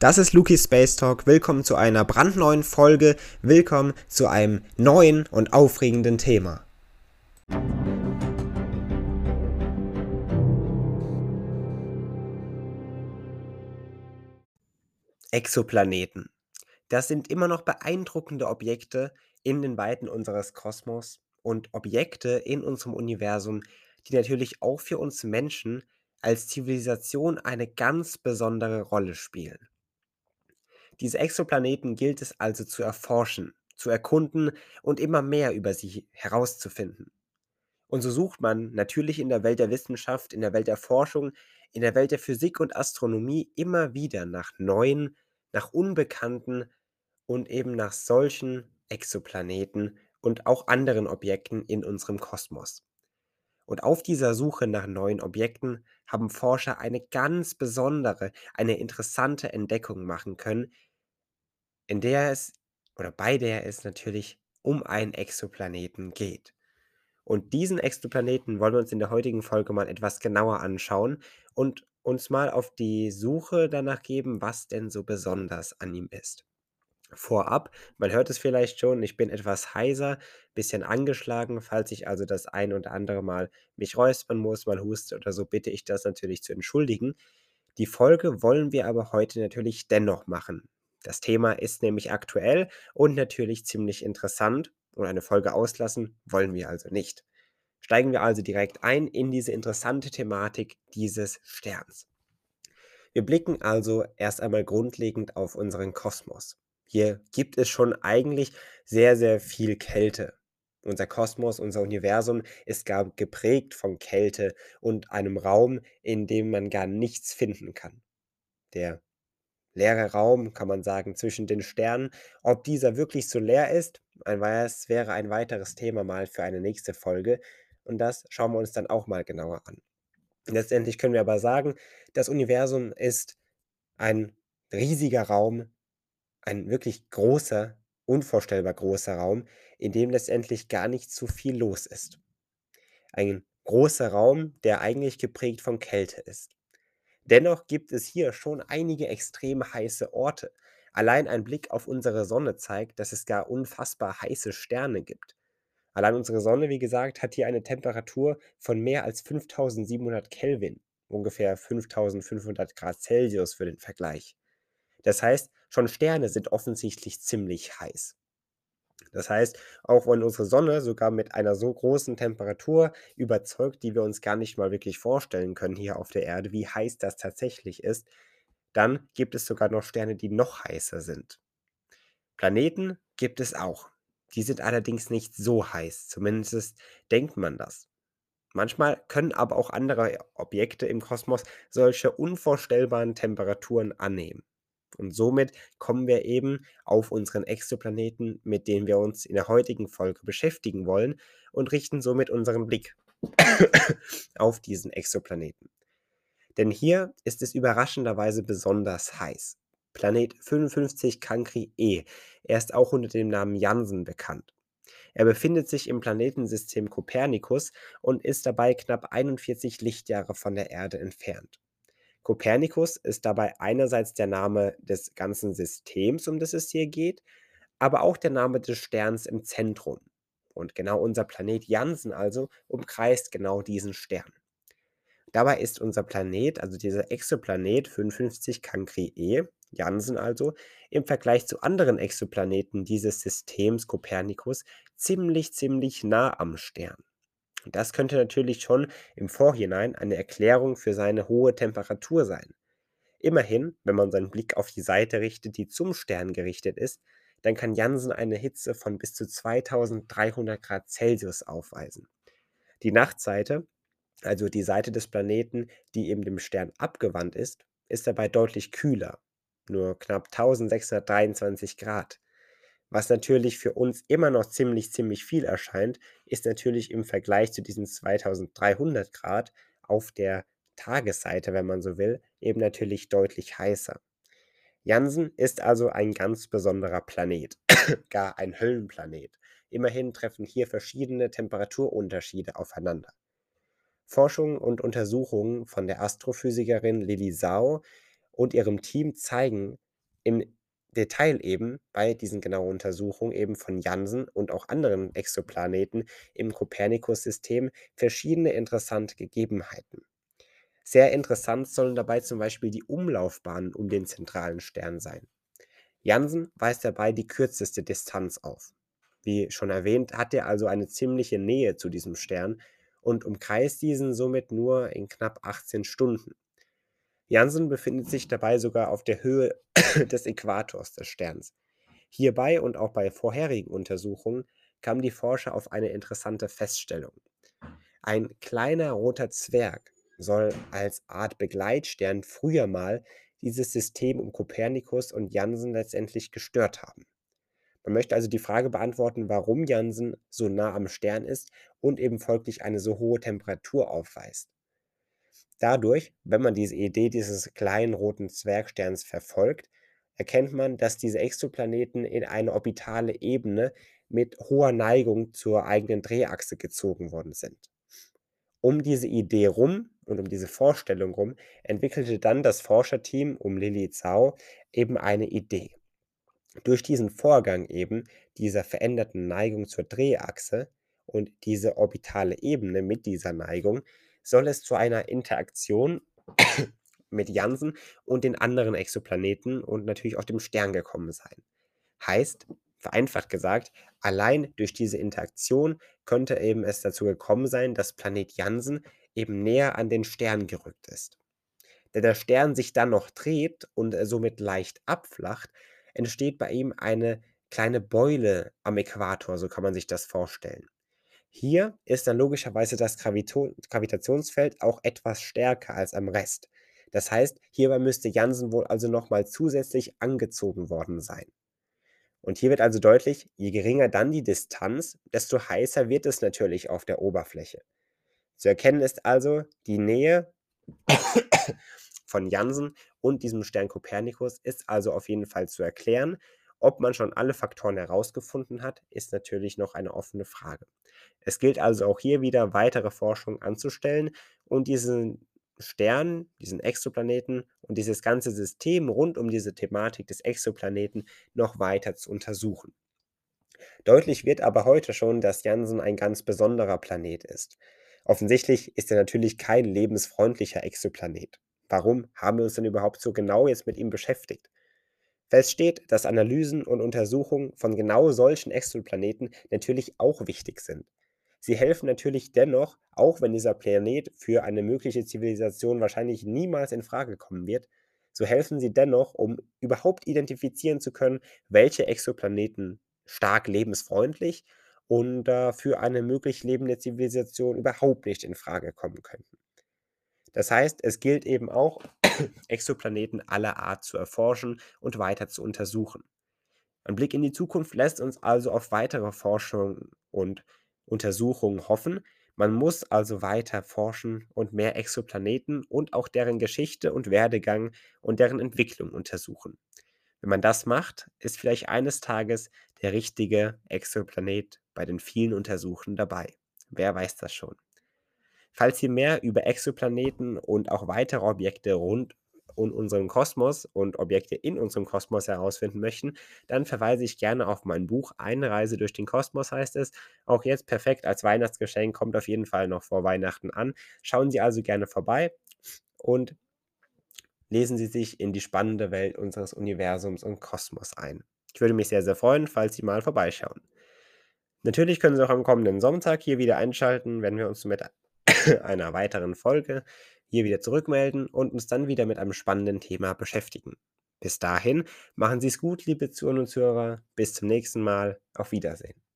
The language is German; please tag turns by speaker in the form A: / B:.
A: Das ist Luki Space Talk. Willkommen zu einer brandneuen Folge. Willkommen zu einem neuen und aufregenden Thema. Exoplaneten. Das sind immer noch beeindruckende Objekte in den Weiten unseres Kosmos und Objekte in unserem Universum, die natürlich auch für uns Menschen als Zivilisation eine ganz besondere Rolle spielen. Diese Exoplaneten gilt es also zu erforschen, zu erkunden und immer mehr über sie herauszufinden. Und so sucht man natürlich in der Welt der Wissenschaft, in der Welt der Forschung, in der Welt der Physik und Astronomie immer wieder nach neuen, nach unbekannten und eben nach solchen Exoplaneten und auch anderen Objekten in unserem Kosmos. Und auf dieser Suche nach neuen Objekten haben Forscher eine ganz besondere, eine interessante Entdeckung machen können, in der es oder bei der es natürlich um einen Exoplaneten geht. Und diesen Exoplaneten wollen wir uns in der heutigen Folge mal etwas genauer anschauen und uns mal auf die Suche danach geben, was denn so besonders an ihm ist. Vorab, man hört es vielleicht schon, ich bin etwas heiser, bisschen angeschlagen. Falls ich also das ein oder andere Mal mich räuspern muss, mal huste oder so, bitte ich das natürlich zu entschuldigen. Die Folge wollen wir aber heute natürlich dennoch machen. Das Thema ist nämlich aktuell und natürlich ziemlich interessant und eine Folge auslassen wollen wir also nicht. Steigen wir also direkt ein in diese interessante Thematik dieses Sterns. Wir blicken also erst einmal grundlegend auf unseren Kosmos. Hier gibt es schon eigentlich sehr, sehr viel Kälte. Unser Kosmos, unser Universum ist gar geprägt von Kälte und einem Raum, in dem man gar nichts finden kann. Der leere Raum, kann man sagen, zwischen den Sternen. Ob dieser wirklich so leer ist, das wäre ein weiteres Thema mal für eine nächste Folge. Und das schauen wir uns dann auch mal genauer an. Letztendlich können wir aber sagen, das Universum ist ein riesiger Raum, ein wirklich großer, unvorstellbar großer Raum, in dem letztendlich gar nicht so viel los ist. Ein großer Raum, der eigentlich geprägt von Kälte ist. Dennoch gibt es hier schon einige extrem heiße Orte. Allein ein Blick auf unsere Sonne zeigt, dass es gar unfassbar heiße Sterne gibt. Allein unsere Sonne, wie gesagt, hat hier eine Temperatur von mehr als 5700 Kelvin, ungefähr 5500 Grad Celsius für den Vergleich. Das heißt, schon Sterne sind offensichtlich ziemlich heiß. Das heißt, auch wenn unsere Sonne sogar mit einer so großen Temperatur überzeugt, die wir uns gar nicht mal wirklich vorstellen können hier auf der Erde, wie heiß das tatsächlich ist, dann gibt es sogar noch Sterne, die noch heißer sind. Planeten gibt es auch. Die sind allerdings nicht so heiß, zumindest denkt man das. Manchmal können aber auch andere Objekte im Kosmos solche unvorstellbaren Temperaturen annehmen. Und somit kommen wir eben auf unseren Exoplaneten, mit dem wir uns in der heutigen Folge beschäftigen wollen und richten somit unseren Blick auf diesen Exoplaneten. Denn hier ist es überraschenderweise besonders heiß. Planet 55 Cancri E. Er ist auch unter dem Namen Jansen bekannt. Er befindet sich im Planetensystem Kopernikus und ist dabei knapp 41 Lichtjahre von der Erde entfernt. Kopernikus ist dabei einerseits der Name des ganzen Systems, um das es hier geht, aber auch der Name des Sterns im Zentrum. Und genau unser Planet Jansen also umkreist genau diesen Stern. Dabei ist unser Planet, also dieser Exoplanet 55 Cancri E, Jansen also, im Vergleich zu anderen Exoplaneten dieses Systems Kopernikus ziemlich, ziemlich nah am Stern. Das könnte natürlich schon im Vorhinein eine Erklärung für seine hohe Temperatur sein. Immerhin, wenn man seinen Blick auf die Seite richtet, die zum Stern gerichtet ist, dann kann Jansen eine Hitze von bis zu 2300 Grad Celsius aufweisen. Die Nachtseite, also die Seite des Planeten, die eben dem Stern abgewandt ist, ist dabei deutlich kühler, nur knapp 1623 Grad. Was natürlich für uns immer noch ziemlich, ziemlich viel erscheint, ist natürlich im Vergleich zu diesen 2300 Grad auf der Tagesseite, wenn man so will, eben natürlich deutlich heißer. Jansen ist also ein ganz besonderer Planet, gar ein Höllenplanet. Immerhin treffen hier verschiedene Temperaturunterschiede aufeinander. Forschungen und Untersuchungen von der Astrophysikerin Lili Sau und ihrem Team zeigen, im Detail eben bei diesen genauen Untersuchungen eben von Jansen und auch anderen Exoplaneten im Kopernikus-System verschiedene interessante Gegebenheiten. Sehr interessant sollen dabei zum Beispiel die Umlaufbahnen um den zentralen Stern sein. Jansen weist dabei die kürzeste Distanz auf. Wie schon erwähnt, hat er also eine ziemliche Nähe zu diesem Stern und umkreist diesen somit nur in knapp 18 Stunden. Jansen befindet sich dabei sogar auf der Höhe des Äquators des Sterns. Hierbei und auch bei vorherigen Untersuchungen kamen die Forscher auf eine interessante Feststellung. Ein kleiner roter Zwerg soll als Art Begleitstern früher mal dieses System um Kopernikus und Jansen letztendlich gestört haben. Man möchte also die Frage beantworten, warum Jansen so nah am Stern ist und eben folglich eine so hohe Temperatur aufweist. Dadurch, wenn man diese Idee dieses kleinen roten Zwergsterns verfolgt, erkennt man, dass diese Exoplaneten in eine orbitale Ebene mit hoher Neigung zur eigenen Drehachse gezogen worden sind. Um diese Idee rum und um diese Vorstellung rum entwickelte dann das Forscherteam um Lili Zhao eben eine Idee. Durch diesen Vorgang eben dieser veränderten Neigung zur Drehachse und diese orbitale Ebene mit dieser Neigung soll es zu einer Interaktion mit Jansen und den anderen Exoplaneten und natürlich auch dem Stern gekommen sein. Heißt, vereinfacht gesagt, allein durch diese Interaktion könnte eben es dazu gekommen sein, dass Planet Jansen eben näher an den Stern gerückt ist. Da der Stern sich dann noch dreht und somit leicht abflacht, entsteht bei ihm eine kleine Beule am Äquator, so kann man sich das vorstellen. Hier ist dann logischerweise das Gravitationsfeld auch etwas stärker als am Rest. Das heißt, hierbei müsste Jansen wohl also nochmal zusätzlich angezogen worden sein. Und hier wird also deutlich, je geringer dann die Distanz, desto heißer wird es natürlich auf der Oberfläche. Zu erkennen ist also die Nähe von Jansen und diesem Stern Kopernikus ist also auf jeden Fall zu erklären. Ob man schon alle Faktoren herausgefunden hat, ist natürlich noch eine offene Frage. Es gilt also auch hier wieder weitere Forschung anzustellen und diesen Stern, diesen Exoplaneten und dieses ganze System rund um diese Thematik des Exoplaneten noch weiter zu untersuchen. Deutlich wird aber heute schon, dass Jansen ein ganz besonderer Planet ist. Offensichtlich ist er natürlich kein lebensfreundlicher Exoplanet. Warum haben wir uns denn überhaupt so genau jetzt mit ihm beschäftigt? Fest steht, dass Analysen und Untersuchungen von genau solchen Exoplaneten natürlich auch wichtig sind. Sie helfen natürlich dennoch, auch wenn dieser Planet für eine mögliche Zivilisation wahrscheinlich niemals in Frage kommen wird, so helfen sie dennoch, um überhaupt identifizieren zu können, welche Exoplaneten stark lebensfreundlich und äh, für eine möglich lebende Zivilisation überhaupt nicht in Frage kommen könnten. Das heißt, es gilt eben auch, Exoplaneten aller Art zu erforschen und weiter zu untersuchen. Ein Blick in die Zukunft lässt uns also auf weitere Forschung und Untersuchungen hoffen. Man muss also weiter forschen und mehr Exoplaneten und auch deren Geschichte und Werdegang und deren Entwicklung untersuchen. Wenn man das macht, ist vielleicht eines Tages der richtige Exoplanet bei den vielen Untersuchen dabei. Wer weiß das schon? Falls Sie mehr über Exoplaneten und auch weitere Objekte rund um unseren Kosmos und Objekte in unserem Kosmos herausfinden möchten, dann verweise ich gerne auf mein Buch Eine Reise durch den Kosmos heißt es. Auch jetzt perfekt als Weihnachtsgeschenk, kommt auf jeden Fall noch vor Weihnachten an. Schauen Sie also gerne vorbei und lesen Sie sich in die spannende Welt unseres Universums und Kosmos ein. Ich würde mich sehr, sehr freuen, falls Sie mal vorbeischauen. Natürlich können Sie auch am kommenden Sonntag hier wieder einschalten, wenn wir uns mit einer weiteren Folge hier wieder zurückmelden und uns dann wieder mit einem spannenden Thema beschäftigen. Bis dahin, machen Sie es gut, liebe Zuhörer und Zuhörer. Bis zum nächsten Mal. Auf Wiedersehen.